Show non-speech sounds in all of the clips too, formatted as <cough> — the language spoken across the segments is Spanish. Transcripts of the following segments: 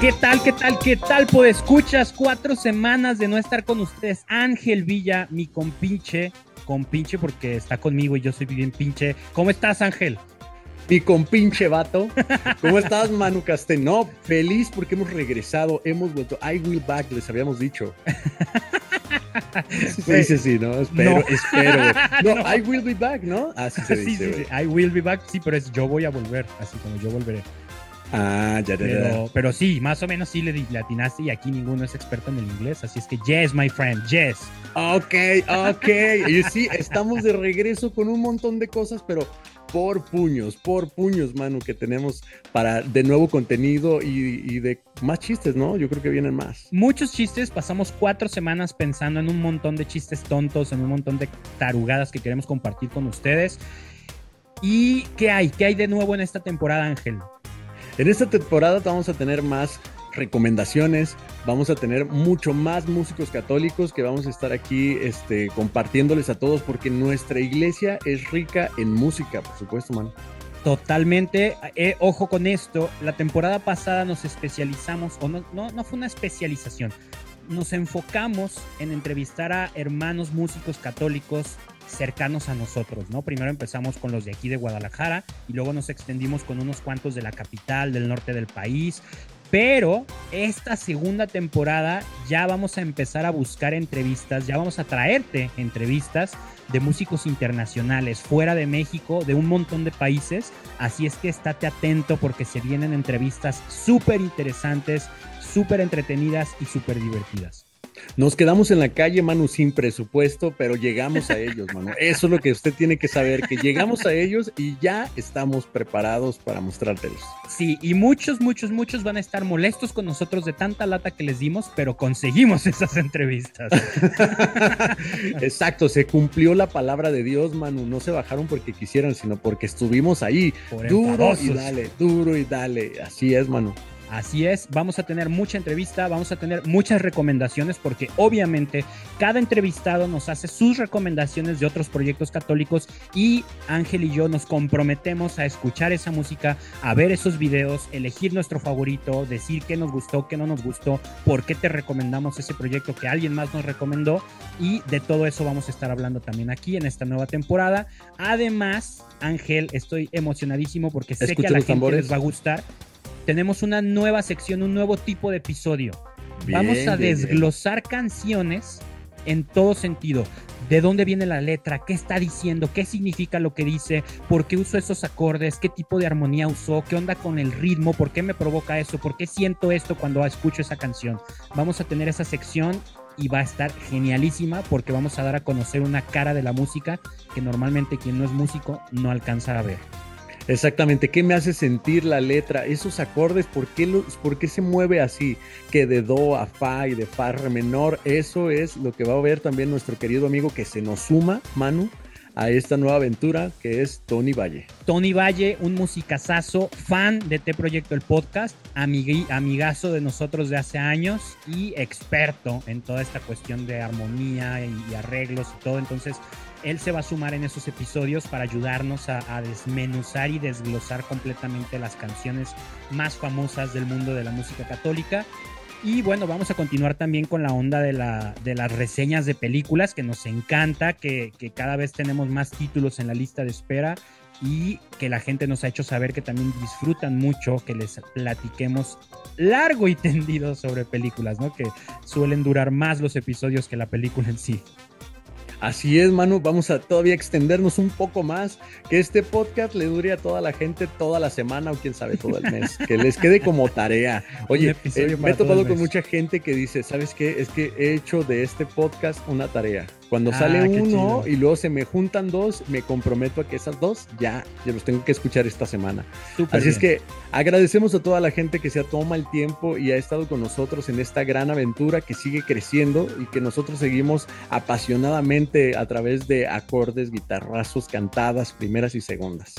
¿Qué tal, qué tal, qué tal? Pues escuchas cuatro semanas de no estar con ustedes. Ángel Villa, mi compinche, compinche porque está conmigo y yo soy bien pinche. ¿Cómo estás, Ángel? Mi compinche vato. ¿Cómo estás, Manu Casteno? Feliz porque hemos regresado, hemos vuelto. I will back, les habíamos dicho. Se dice así, ¿no? Espero, No. espero. No, <laughs> No. I will be back, ¿no? Así se <laughs> Sí, dice. sí, güey. sí. I will be back. Sí, pero es yo voy a volver. Así como yo volveré. Ah, ya, ya, ya. Pero, pero sí, más o menos sí le, di- le atinaste y aquí ninguno es experto en el inglés. Así es que yes, my friend, yes. Ok, ok. Y sí, estamos de regreso con un montón de cosas, pero por puños, por puños, Manu, que tenemos para de nuevo contenido y, y de más chistes, ¿no? Yo creo que vienen más. Muchos chistes, pasamos cuatro semanas pensando en un montón de chistes tontos, en un montón de tarugadas que queremos compartir con ustedes. ¿Y qué hay? ¿Qué hay de nuevo en esta temporada, Ángel? En esta temporada vamos a tener más recomendaciones, vamos a tener mucho más músicos católicos que vamos a estar aquí este, compartiéndoles a todos porque nuestra iglesia es rica en música, por supuesto, man. Totalmente. Eh, ojo con esto. La temporada pasada nos especializamos, o no, no, no fue una especialización. Nos enfocamos en entrevistar a hermanos músicos católicos cercanos a nosotros, ¿no? Primero empezamos con los de aquí de Guadalajara y luego nos extendimos con unos cuantos de la capital, del norte del país. Pero esta segunda temporada ya vamos a empezar a buscar entrevistas, ya vamos a traerte entrevistas de músicos internacionales fuera de México, de un montón de países. Así es que estate atento porque se vienen entrevistas súper interesantes, súper entretenidas y súper divertidas. Nos quedamos en la calle, Manu, sin presupuesto, pero llegamos a ellos, Manu. Eso es lo que usted tiene que saber, que llegamos a ellos y ya estamos preparados para mostrártelos. Sí, y muchos, muchos, muchos van a estar molestos con nosotros de tanta lata que les dimos, pero conseguimos <laughs> esas entrevistas. <laughs> Exacto, se cumplió la palabra de Dios, Manu. No se bajaron porque quisieran, sino porque estuvimos ahí. Por Duro y dale, duro y dale. Así es, Manu. Así es, vamos a tener mucha entrevista, vamos a tener muchas recomendaciones porque obviamente cada entrevistado nos hace sus recomendaciones de otros proyectos católicos y Ángel y yo nos comprometemos a escuchar esa música, a ver esos videos, elegir nuestro favorito, decir qué nos gustó, qué no nos gustó, por qué te recomendamos ese proyecto que alguien más nos recomendó y de todo eso vamos a estar hablando también aquí en esta nueva temporada. Además, Ángel, estoy emocionadísimo porque sé que a la gente tambores. les va a gustar tenemos una nueva sección, un nuevo tipo de episodio. Bien, Vamos a bien, bien. desglosar canciones en todo sentido. ¿De dónde viene la letra? ¿Qué está diciendo? ¿Qué significa lo que dice? ¿Por qué usó esos acordes? ¿Qué tipo de armonía usó? ¿Qué onda con el ritmo? ¿Por qué me provoca eso? ¿Por qué siento esto cuando escucho esa canción? Vamos a tener esa sección y va a estar genialísima porque vamos a dar a conocer una cara de la música que normalmente quien no es músico no alcanza a ver. Exactamente, ¿qué me hace sentir la letra? Esos acordes, ¿por qué, los, ¿por qué se mueve así? Que de do a fa y de fa re menor, eso es lo que va a ver también nuestro querido amigo que se nos suma, Manu, a esta nueva aventura que es Tony Valle. Tony Valle, un musicazazo, fan de T Proyecto el podcast, amigui- amigazo de nosotros de hace años y experto en toda esta cuestión de armonía y, arreglos y todo. Entonces, él se va a sumar en esos episodios para ayudarnos a, a desmenuzar y desglosar completamente las canciones más famosas del mundo de la música católica. Y bueno, vamos a continuar también con la onda de, la, de las reseñas de películas, que nos encanta, que, que cada vez tenemos más títulos en la lista de espera y que la gente nos ha hecho saber que también disfrutan mucho que les platiquemos largo y <laughs> tendido sobre películas, ¿no? Que suelen durar más los episodios que la película en sí. Así es, Manu, vamos a todavía extendernos un poco más, que este podcast le dure a toda la gente toda la semana o quién sabe todo el mes, <laughs> que les quede como tarea. Oye, eh, me he topado con mucha gente que dice, ¿sabes qué? Es que he hecho de este podcast una tarea. Cuando Ah, sale uno chido. y luego se me juntan dos, me comprometo a que esas dos ya, ya los tengo que escuchar esta semana. Así es que agradecemos a toda la gente que se toma el tiempo y ha estado con nosotros en esta gran aventura que sigue creciendo y que nosotros seguimos apasionadamente a través de acordes, guitarrazos, cantadas, primeras y segundas.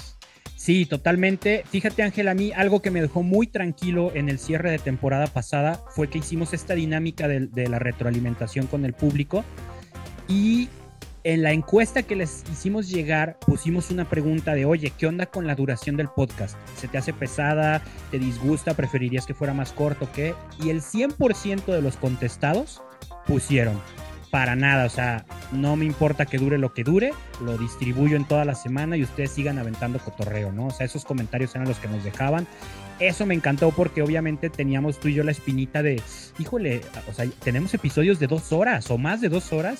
Sí, totalmente. Fíjate, Ángel, a mí algo que me dejó muy tranquilo en el cierre de temporada pasada fue que hicimos esta dinámica de, de la retroalimentación con el público y En la encuesta que les hicimos llegar, pusimos una pregunta de, oye, ¿qué onda con la duración del podcast? ¿Se te hace pesada? ¿Te disgusta? ¿Preferirías que fuera más corto? ¿Qué? Y el 100% de los contestados pusieron, para nada, o sea, no me importa que dure lo que dure, lo distribuyo en toda la semana y ustedes sigan aventando cotorreo, ¿no? O sea, esos comentarios eran los que nos dejaban. Eso me encantó porque obviamente teníamos tú y yo la espinita de, híjole, o sea, tenemos episodios de dos horas o más de dos horas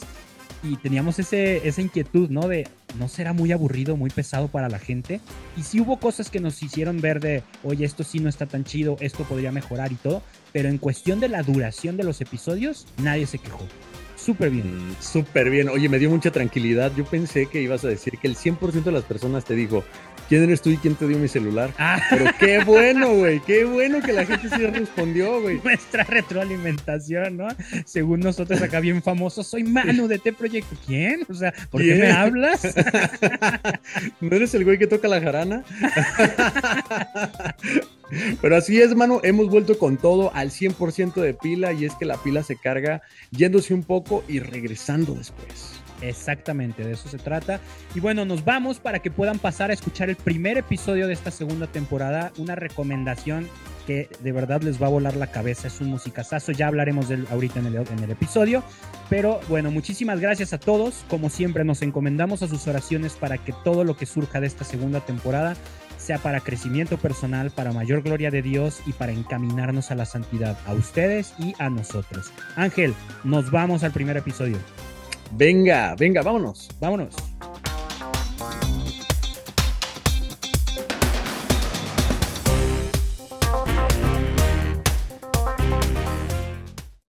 y teníamos ese, esa inquietud, ¿no? De, ¿no será muy aburrido, muy pesado para la gente? Y sí hubo cosas que nos hicieron ver de, oye, esto sí no está tan chido, esto podría mejorar y todo, pero en cuestión de la duración de los episodios, nadie se quejó. Súper bien. Mm, Súper bien. Oye, me dio mucha tranquilidad. Yo pensé que ibas a decir que el 100% de las personas te dijo, ¿quién eres tú y quién te dio mi celular? Ah. Pero qué bueno, güey. Qué bueno que la gente sí respondió, güey. Nuestra retroalimentación, ¿no? Según nosotros acá bien famosos, soy Manu de T-Proyecto. ¿Quién? O sea, ¿por qué me hablas? <laughs> ¿No eres el güey que toca la jarana? <laughs> Pero así es, mano, hemos vuelto con todo al 100% de pila y es que la pila se carga yéndose un poco y regresando después. Exactamente, de eso se trata. Y bueno, nos vamos para que puedan pasar a escuchar el primer episodio de esta segunda temporada. Una recomendación que de verdad les va a volar la cabeza. Es un musicazazo. Ya hablaremos de él ahorita en el, en el episodio. Pero bueno, muchísimas gracias a todos. Como siempre, nos encomendamos a sus oraciones para que todo lo que surja de esta segunda temporada sea para crecimiento personal, para mayor gloria de Dios y para encaminarnos a la santidad, a ustedes y a nosotros. Ángel, nos vamos al primer episodio. Venga, venga, vámonos. Vámonos.